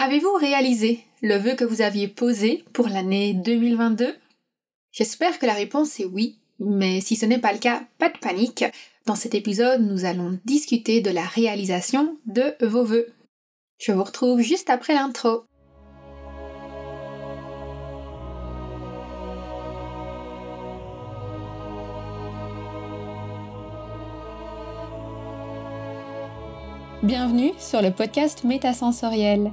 Avez-vous réalisé le vœu que vous aviez posé pour l'année 2022 J'espère que la réponse est oui, mais si ce n'est pas le cas, pas de panique. Dans cet épisode, nous allons discuter de la réalisation de vos vœux. Je vous retrouve juste après l'intro. Bienvenue sur le podcast Métasensoriel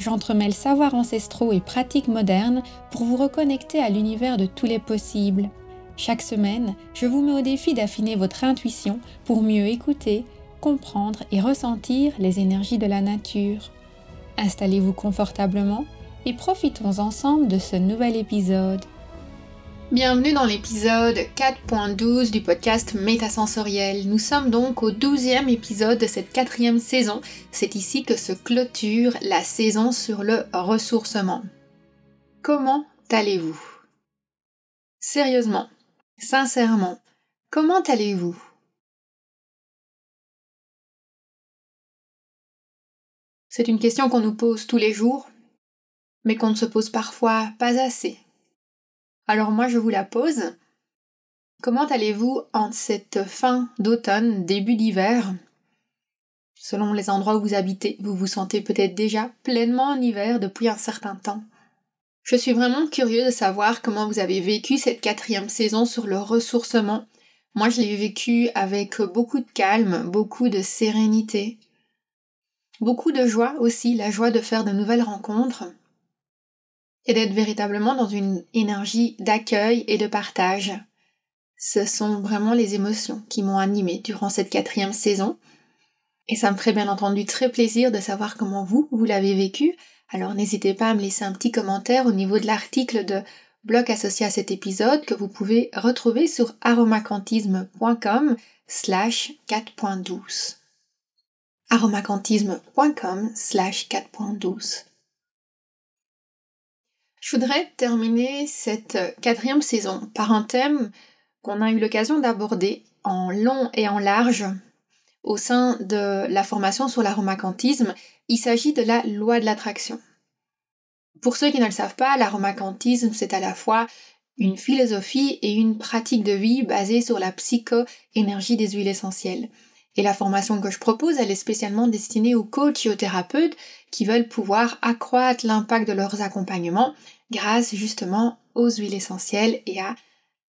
j'entremêle savoirs ancestraux et pratiques modernes pour vous reconnecter à l'univers de tous les possibles. Chaque semaine, je vous mets au défi d'affiner votre intuition pour mieux écouter, comprendre et ressentir les énergies de la nature. Installez-vous confortablement et profitons ensemble de ce nouvel épisode. Bienvenue dans l'épisode 4.12 du podcast Métasensoriel. Nous sommes donc au 12e épisode de cette quatrième saison. C'est ici que se clôture la saison sur le ressourcement. Comment allez-vous? Sérieusement, sincèrement, comment allez-vous? C'est une question qu'on nous pose tous les jours, mais qu'on ne se pose parfois pas assez. Alors moi je vous la pose. Comment allez-vous en cette fin d'automne, début d'hiver? Selon les endroits où vous habitez, vous vous sentez peut-être déjà pleinement en hiver depuis un certain temps. Je suis vraiment curieux de savoir comment vous avez vécu cette quatrième saison sur le ressourcement. Moi, je l'ai vécu avec beaucoup de calme, beaucoup de sérénité, beaucoup de joie aussi, la joie de faire de nouvelles rencontres, et d'être véritablement dans une énergie d'accueil et de partage. Ce sont vraiment les émotions qui m'ont animée durant cette quatrième saison. Et ça me ferait bien entendu très plaisir de savoir comment vous, vous l'avez vécu. Alors n'hésitez pas à me laisser un petit commentaire au niveau de l'article de blog associé à cet épisode que vous pouvez retrouver sur aromacantisme.com slash 4.12 aromacantisme.com slash 4.12 je voudrais terminer cette quatrième saison par un thème qu'on a eu l'occasion d'aborder en long et en large au sein de la formation sur l'aromacantisme. Il s'agit de la loi de l'attraction. Pour ceux qui ne le savent pas, l'aromacantisme, c'est à la fois une philosophie et une pratique de vie basée sur la psycho-énergie des huiles essentielles. Et la formation que je propose, elle est spécialement destinée aux coachs et aux thérapeutes qui veulent pouvoir accroître l'impact de leurs accompagnements grâce justement aux huiles essentielles et à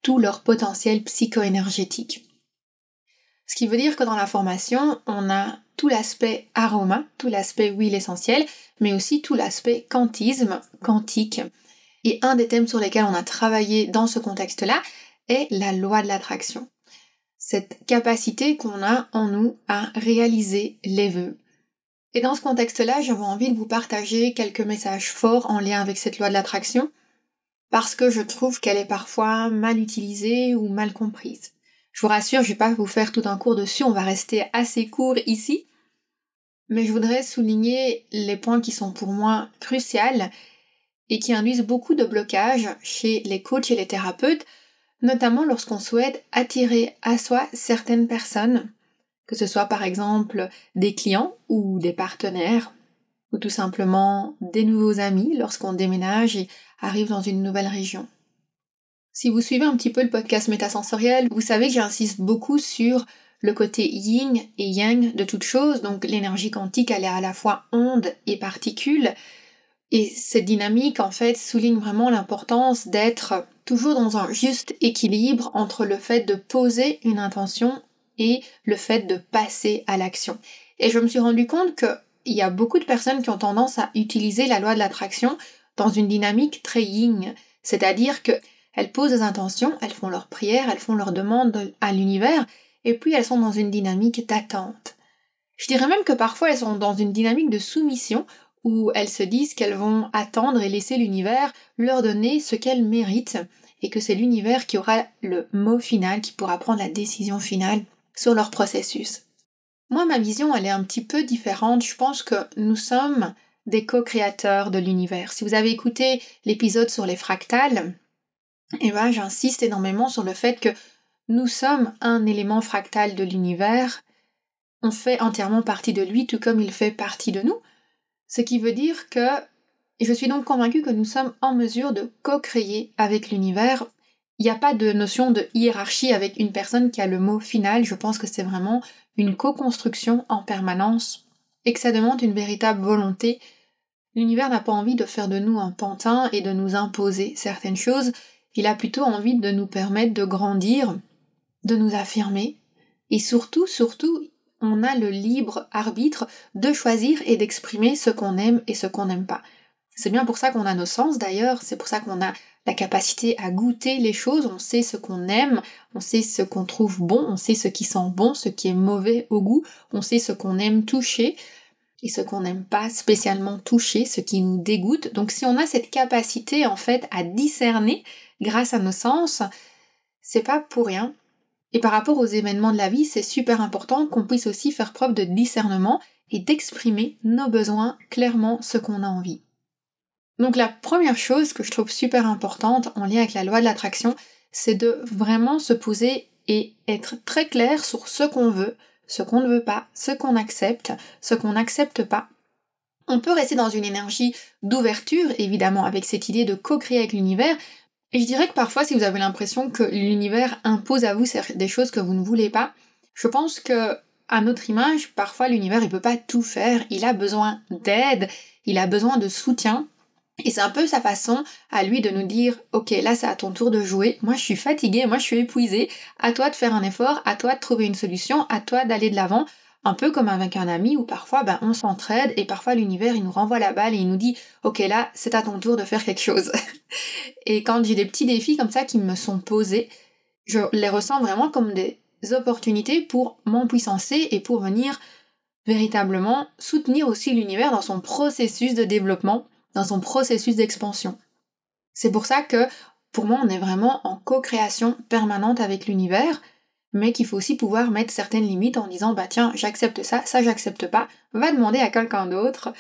tout leur potentiel psycho-énergétique. Ce qui veut dire que dans la formation, on a tout l'aspect aroma, tout l'aspect huile essentielle, mais aussi tout l'aspect quantisme, quantique. Et un des thèmes sur lesquels on a travaillé dans ce contexte-là est la loi de l'attraction cette capacité qu'on a en nous à réaliser les vœux. Et dans ce contexte-là, j'avais envie de vous partager quelques messages forts en lien avec cette loi de l'attraction, parce que je trouve qu'elle est parfois mal utilisée ou mal comprise. Je vous rassure, je vais pas vous faire tout un cours dessus, on va rester assez court ici, mais je voudrais souligner les points qui sont pour moi cruciaux et qui induisent beaucoup de blocages chez les coachs et les thérapeutes notamment lorsqu'on souhaite attirer à soi certaines personnes, que ce soit par exemple des clients ou des partenaires, ou tout simplement des nouveaux amis lorsqu'on déménage et arrive dans une nouvelle région. Si vous suivez un petit peu le podcast métasensoriel, vous savez que j'insiste beaucoup sur le côté yin et yang de toute chose, donc l'énergie quantique elle est à la fois onde et particule, et cette dynamique en fait souligne vraiment l'importance d'être toujours dans un juste équilibre entre le fait de poser une intention et le fait de passer à l'action. Et je me suis rendu compte qu'il y a beaucoup de personnes qui ont tendance à utiliser la loi de l'attraction dans une dynamique très yin, c'est-à-dire qu'elles posent des intentions, elles font leurs prières, elles font leurs demandes à l'univers, et puis elles sont dans une dynamique d'attente. Je dirais même que parfois elles sont dans une dynamique de soumission où elles se disent qu'elles vont attendre et laisser l'univers leur donner ce qu'elles méritent et que c'est l'univers qui aura le mot final, qui pourra prendre la décision finale sur leur processus. Moi, ma vision, elle est un petit peu différente. Je pense que nous sommes des co-créateurs de l'univers. Si vous avez écouté l'épisode sur les fractales, eh ben, j'insiste énormément sur le fait que nous sommes un élément fractal de l'univers. On fait entièrement partie de lui, tout comme il fait partie de nous. Ce qui veut dire que je suis donc convaincue que nous sommes en mesure de co-créer avec l'univers. Il n'y a pas de notion de hiérarchie avec une personne qui a le mot final. Je pense que c'est vraiment une co-construction en permanence et que ça demande une véritable volonté. L'univers n'a pas envie de faire de nous un pantin et de nous imposer certaines choses, il a plutôt envie de nous permettre de grandir, de nous affirmer, et surtout, surtout, on a le libre arbitre de choisir et d'exprimer ce qu'on aime et ce qu'on n'aime pas. C'est bien pour ça qu'on a nos sens d'ailleurs, c'est pour ça qu'on a la capacité à goûter les choses, on sait ce qu'on aime, on sait ce qu'on trouve bon, on sait ce qui sent bon, ce qui est mauvais au goût, on sait ce qu'on aime toucher et ce qu'on n'aime pas spécialement toucher, ce qui nous dégoûte. Donc si on a cette capacité en fait à discerner grâce à nos sens, c'est pas pour rien. Et par rapport aux événements de la vie, c'est super important qu'on puisse aussi faire preuve de discernement et d'exprimer nos besoins clairement ce qu'on a envie. Donc la première chose que je trouve super importante en lien avec la loi de l'attraction, c'est de vraiment se poser et être très clair sur ce qu'on veut, ce qu'on ne veut pas, ce qu'on accepte, ce qu'on n'accepte pas. On peut rester dans une énergie d'ouverture, évidemment, avec cette idée de co-créer avec l'univers, et je dirais que parfois, si vous avez l'impression que l'univers impose à vous des choses que vous ne voulez pas, je pense que notre image, parfois l'univers il peut pas tout faire, il a besoin d'aide, il a besoin de soutien, et c'est un peu sa façon à lui de nous dire Ok, là c'est à ton tour de jouer, moi je suis fatiguée, moi je suis épuisée, à toi de faire un effort, à toi de trouver une solution, à toi d'aller de l'avant. Un peu comme avec un ami où parfois ben, on s'entraide et parfois l'univers il nous renvoie la balle et il nous dit Ok, là c'est à ton tour de faire quelque chose. et quand j'ai des petits défis comme ça qui me sont posés, je les ressens vraiment comme des opportunités pour m'empuissancer et pour venir véritablement soutenir aussi l'univers dans son processus de développement dans son processus d'expansion. C'est pour ça que pour moi on est vraiment en co-création permanente avec l'univers, mais qu'il faut aussi pouvoir mettre certaines limites en disant bah tiens j'accepte ça, ça j'accepte pas, va demander à quelqu'un d'autre.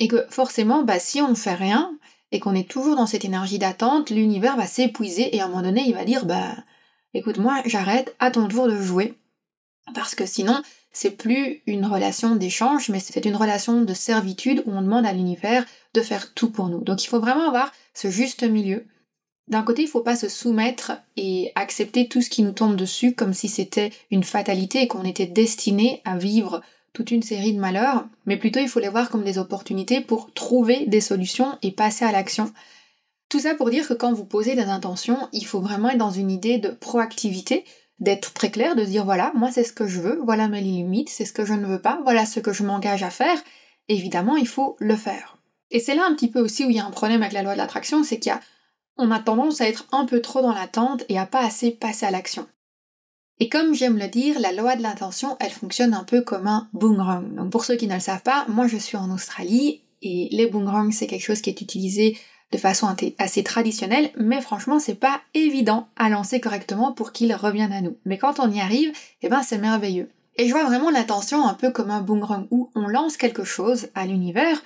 Et que forcément bah si on ne fait rien et qu'on est toujours dans cette énergie d'attente, l'univers va s'épuiser et à un moment donné il va dire bah écoute moi j'arrête, à ton tour de jouer. Parce que sinon c'est plus une relation d'échange, mais c'est une relation de servitude où on demande à l'univers de faire tout pour nous. Donc il faut vraiment avoir ce juste milieu. D'un côté, il ne faut pas se soumettre et accepter tout ce qui nous tombe dessus comme si c'était une fatalité et qu'on était destiné à vivre toute une série de malheurs, mais plutôt il faut les voir comme des opportunités pour trouver des solutions et passer à l'action. Tout ça pour dire que quand vous posez des intentions, il faut vraiment être dans une idée de proactivité, d'être très clair, de dire voilà, moi c'est ce que je veux, voilà mes limites, c'est ce que je ne veux pas, voilà ce que je m'engage à faire. Évidemment, il faut le faire. Et c'est là un petit peu aussi où il y a un problème avec la loi de l'attraction, c'est qu'il y a on a tendance à être un peu trop dans l'attente et à pas assez passer à l'action. Et comme j'aime le dire, la loi de l'intention, elle fonctionne un peu comme un boomerang. Donc pour ceux qui ne le savent pas, moi je suis en Australie et les boomerangs c'est quelque chose qui est utilisé de façon assez traditionnelle, mais franchement, c'est pas évident à lancer correctement pour qu'il revienne à nous. Mais quand on y arrive, eh ben c'est merveilleux. Et je vois vraiment l'intention un peu comme un boomerang où on lance quelque chose à l'univers,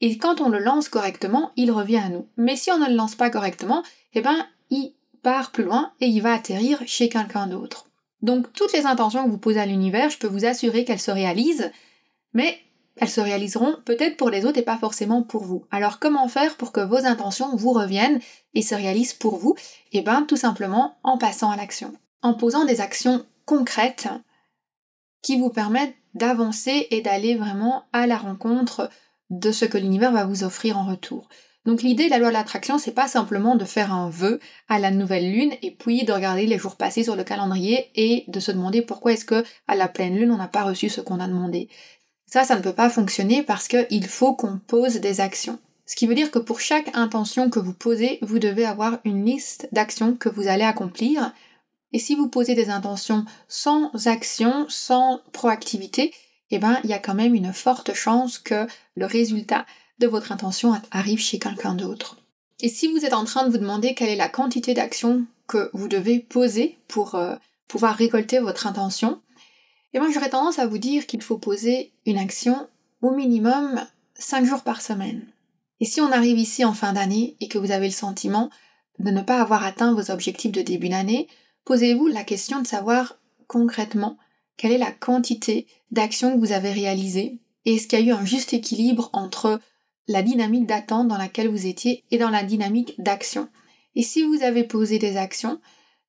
et quand on le lance correctement, il revient à nous. Mais si on ne le lance pas correctement, eh ben il part plus loin et il va atterrir chez quelqu'un d'autre. Donc toutes les intentions que vous posez à l'univers, je peux vous assurer qu'elles se réalisent, mais elles se réaliseront peut-être pour les autres et pas forcément pour vous. Alors comment faire pour que vos intentions vous reviennent et se réalisent pour vous? Eh bien tout simplement en passant à l'action. En posant des actions concrètes qui vous permettent d'avancer et d'aller vraiment à la rencontre de ce que l'univers va vous offrir en retour. Donc l'idée de la loi de l'attraction, c'est pas simplement de faire un vœu à la nouvelle lune et puis de regarder les jours passés sur le calendrier et de se demander pourquoi est-ce que à la pleine lune on n'a pas reçu ce qu'on a demandé. Ça, ça ne peut pas fonctionner parce qu'il faut qu'on pose des actions. Ce qui veut dire que pour chaque intention que vous posez, vous devez avoir une liste d'actions que vous allez accomplir. Et si vous posez des intentions sans action, sans proactivité, eh ben, il y a quand même une forte chance que le résultat de votre intention arrive chez quelqu'un d'autre. Et si vous êtes en train de vous demander quelle est la quantité d'action que vous devez poser pour euh, pouvoir récolter votre intention, eh ben, j'aurais tendance à vous dire qu'il faut poser une action au minimum 5 jours par semaine. Et si on arrive ici en fin d'année et que vous avez le sentiment de ne pas avoir atteint vos objectifs de début d'année, posez-vous la question de savoir concrètement quelle est la quantité d'actions que vous avez réalisées et est-ce qu'il y a eu un juste équilibre entre la dynamique d'attente dans laquelle vous étiez et dans la dynamique d'action? Et si vous avez posé des actions,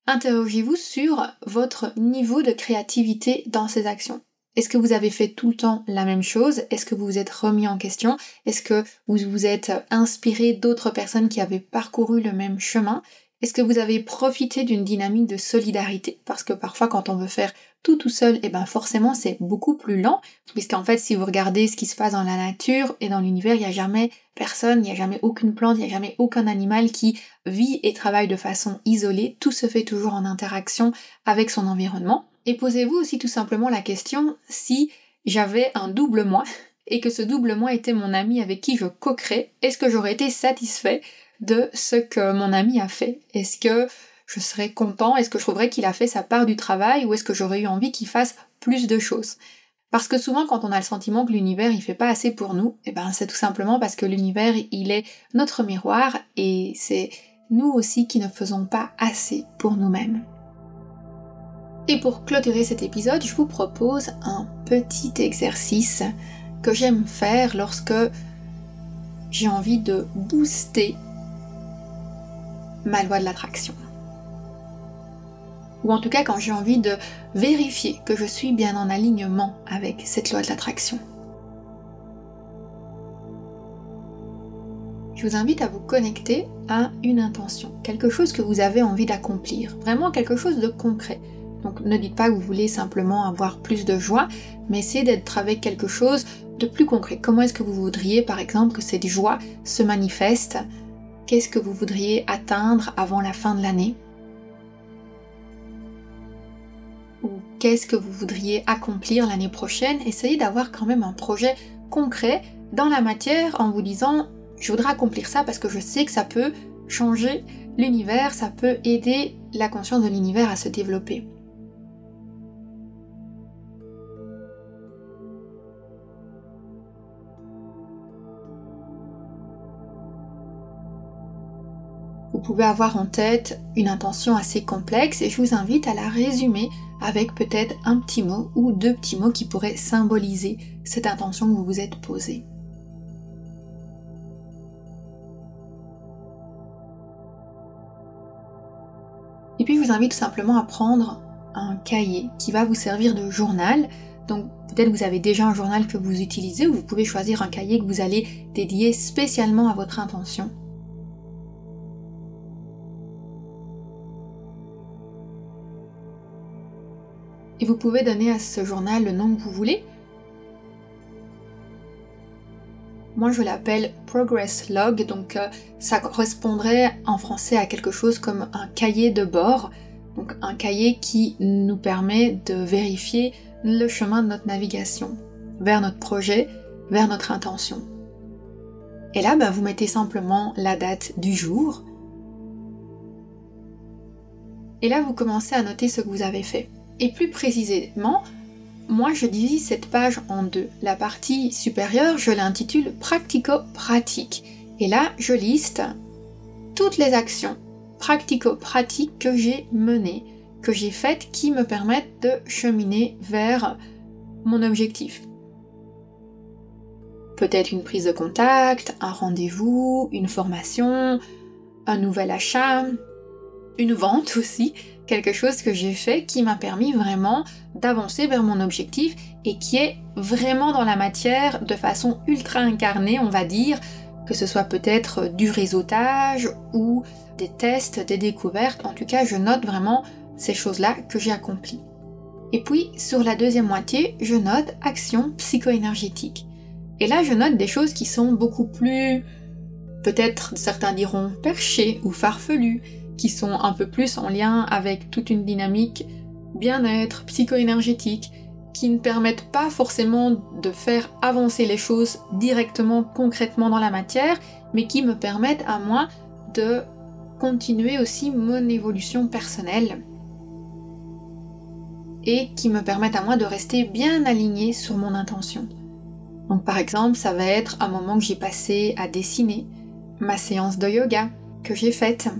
interrogez-vous sur votre niveau de créativité dans ces actions. Est-ce que vous avez fait tout le temps la même chose? Est-ce que vous vous êtes remis en question? Est-ce que vous vous êtes inspiré d'autres personnes qui avaient parcouru le même chemin? Est-ce que vous avez profité d'une dynamique de solidarité? Parce que parfois quand on veut faire tout tout seul, et eh ben forcément c'est beaucoup plus lent, puisqu'en fait si vous regardez ce qui se passe dans la nature et dans l'univers, il n'y a jamais personne, il n'y a jamais aucune plante, il n'y a jamais aucun animal qui vit et travaille de façon isolée, tout se fait toujours en interaction avec son environnement. Et posez-vous aussi tout simplement la question si j'avais un double moi et que ce double moi était mon ami avec qui je coquerais, est-ce que j'aurais été satisfait de ce que mon ami a fait. Est-ce que je serais content? Est-ce que je trouverais qu'il a fait sa part du travail? Ou est-ce que j'aurais eu envie qu'il fasse plus de choses? Parce que souvent quand on a le sentiment que l'univers il fait pas assez pour nous, eh ben c'est tout simplement parce que l'univers il est notre miroir et c'est nous aussi qui ne faisons pas assez pour nous-mêmes. Et pour clôturer cet épisode, je vous propose un petit exercice que j'aime faire lorsque j'ai envie de booster ma loi de l'attraction. Ou en tout cas quand j'ai envie de vérifier que je suis bien en alignement avec cette loi de l'attraction. Je vous invite à vous connecter à une intention, quelque chose que vous avez envie d'accomplir, vraiment quelque chose de concret. Donc ne dites pas que vous voulez simplement avoir plus de joie, mais essayez d'être avec quelque chose de plus concret. Comment est-ce que vous voudriez par exemple que cette joie se manifeste Qu'est-ce que vous voudriez atteindre avant la fin de l'année Ou qu'est-ce que vous voudriez accomplir l'année prochaine Essayez d'avoir quand même un projet concret dans la matière en vous disant je voudrais accomplir ça parce que je sais que ça peut changer l'univers, ça peut aider la conscience de l'univers à se développer. Vous pouvez avoir en tête une intention assez complexe et je vous invite à la résumer avec peut-être un petit mot ou deux petits mots qui pourraient symboliser cette intention que vous vous êtes posée. Et puis je vous invite tout simplement à prendre un cahier qui va vous servir de journal. Donc peut-être vous avez déjà un journal que vous utilisez ou vous pouvez choisir un cahier que vous allez dédier spécialement à votre intention. Et vous pouvez donner à ce journal le nom que vous voulez. Moi, je l'appelle Progress Log, donc euh, ça correspondrait en français à quelque chose comme un cahier de bord, donc un cahier qui nous permet de vérifier le chemin de notre navigation vers notre projet, vers notre intention. Et là, bah, vous mettez simplement la date du jour. Et là, vous commencez à noter ce que vous avez fait. Et plus précisément, moi je divise cette page en deux. La partie supérieure, je l'intitule pratico-pratique. Et là, je liste toutes les actions pratico-pratiques que j'ai menées, que j'ai faites qui me permettent de cheminer vers mon objectif. Peut-être une prise de contact, un rendez-vous, une formation, un nouvel achat, une vente aussi, quelque chose que j'ai fait qui m'a permis vraiment d'avancer vers mon objectif et qui est vraiment dans la matière de façon ultra incarnée, on va dire, que ce soit peut-être du réseautage ou des tests, des découvertes. En tout cas, je note vraiment ces choses-là que j'ai accomplies. Et puis, sur la deuxième moitié, je note action psycho-énergétique. Et là, je note des choses qui sont beaucoup plus, peut-être certains diront perchées ou farfelues, qui sont un peu plus en lien avec toute une dynamique bien-être psycho-énergétique, qui ne permettent pas forcément de faire avancer les choses directement, concrètement dans la matière, mais qui me permettent à moi de continuer aussi mon évolution personnelle et qui me permettent à moi de rester bien aligné sur mon intention. Donc par exemple, ça va être un moment que j'ai passé à dessiner, ma séance de yoga que j'ai faite,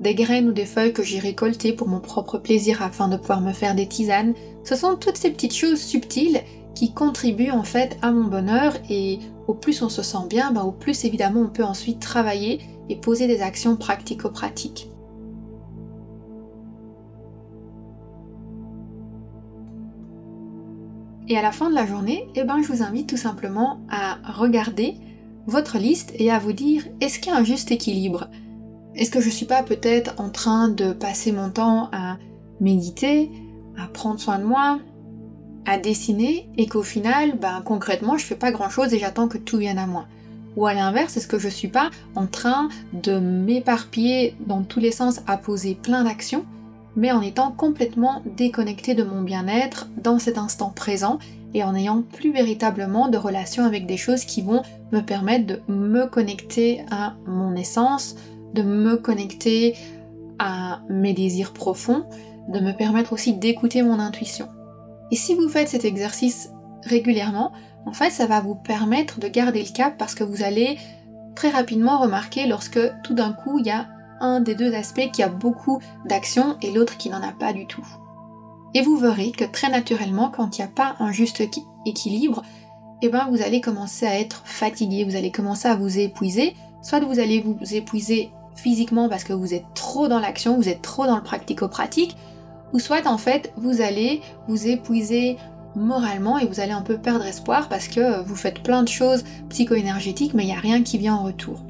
des graines ou des feuilles que j'ai récoltées pour mon propre plaisir afin de pouvoir me faire des tisanes. Ce sont toutes ces petites choses subtiles qui contribuent en fait à mon bonheur et au plus on se sent bien, bah, au plus évidemment on peut ensuite travailler et poser des actions pratico-pratiques. Et à la fin de la journée, eh ben, je vous invite tout simplement à regarder votre liste et à vous dire est-ce qu'il y a un juste équilibre? Est-ce que je suis pas peut-être en train de passer mon temps à méditer, à prendre soin de moi, à dessiner et qu'au final, ben, concrètement, je fais pas grand chose et j'attends que tout vienne à moi? Ou à l'inverse, est-ce que je suis pas en train de m'éparpiller dans tous les sens à poser plein d'actions, mais en étant complètement déconnecté de mon bien-être dans cet instant présent et en n'ayant plus véritablement de relation avec des choses qui vont me permettre de me connecter à mon essence, de me connecter à mes désirs profonds, de me permettre aussi d'écouter mon intuition. Et si vous faites cet exercice régulièrement, en fait, ça va vous permettre de garder le cap parce que vous allez très rapidement remarquer lorsque tout d'un coup il y a un des deux aspects qui a beaucoup d'action et l'autre qui n'en a pas du tout. Et vous verrez que très naturellement, quand il n'y a pas un juste équilibre, eh ben vous allez commencer à être fatigué, vous allez commencer à vous épuiser, soit vous allez vous épuiser physiquement parce que vous êtes trop dans l'action, vous êtes trop dans le pratico-pratique, ou soit en fait vous allez vous épuiser moralement et vous allez un peu perdre espoir parce que vous faites plein de choses psycho-énergétiques mais il n'y a rien qui vient en retour.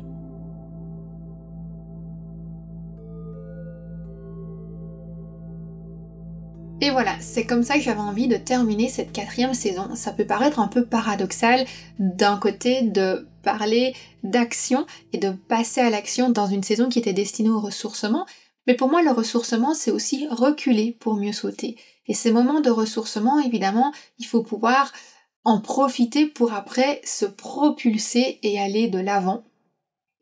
Et voilà, c'est comme ça que j'avais envie de terminer cette quatrième saison. Ça peut paraître un peu paradoxal d'un côté de parler d'action et de passer à l'action dans une saison qui était destinée au ressourcement, mais pour moi le ressourcement c'est aussi reculer pour mieux sauter. Et ces moments de ressourcement, évidemment, il faut pouvoir en profiter pour après se propulser et aller de l'avant.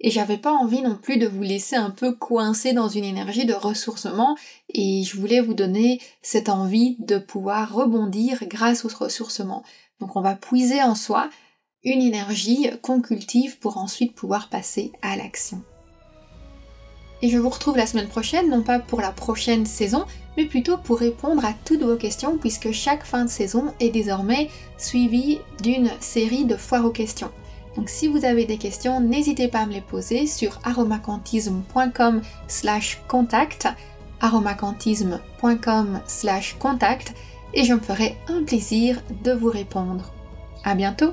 Et j'avais pas envie non plus de vous laisser un peu coincé dans une énergie de ressourcement et je voulais vous donner cette envie de pouvoir rebondir grâce au ressourcement. Donc on va puiser en soi une énergie qu'on cultive pour ensuite pouvoir passer à l'action. Et je vous retrouve la semaine prochaine, non pas pour la prochaine saison, mais plutôt pour répondre à toutes vos questions, puisque chaque fin de saison est désormais suivie d'une série de foires aux questions. Donc si vous avez des questions, n'hésitez pas à me les poser sur aromacantisme.com slash contact, aromacantisme.com slash contact, et je me ferai un plaisir de vous répondre. À bientôt!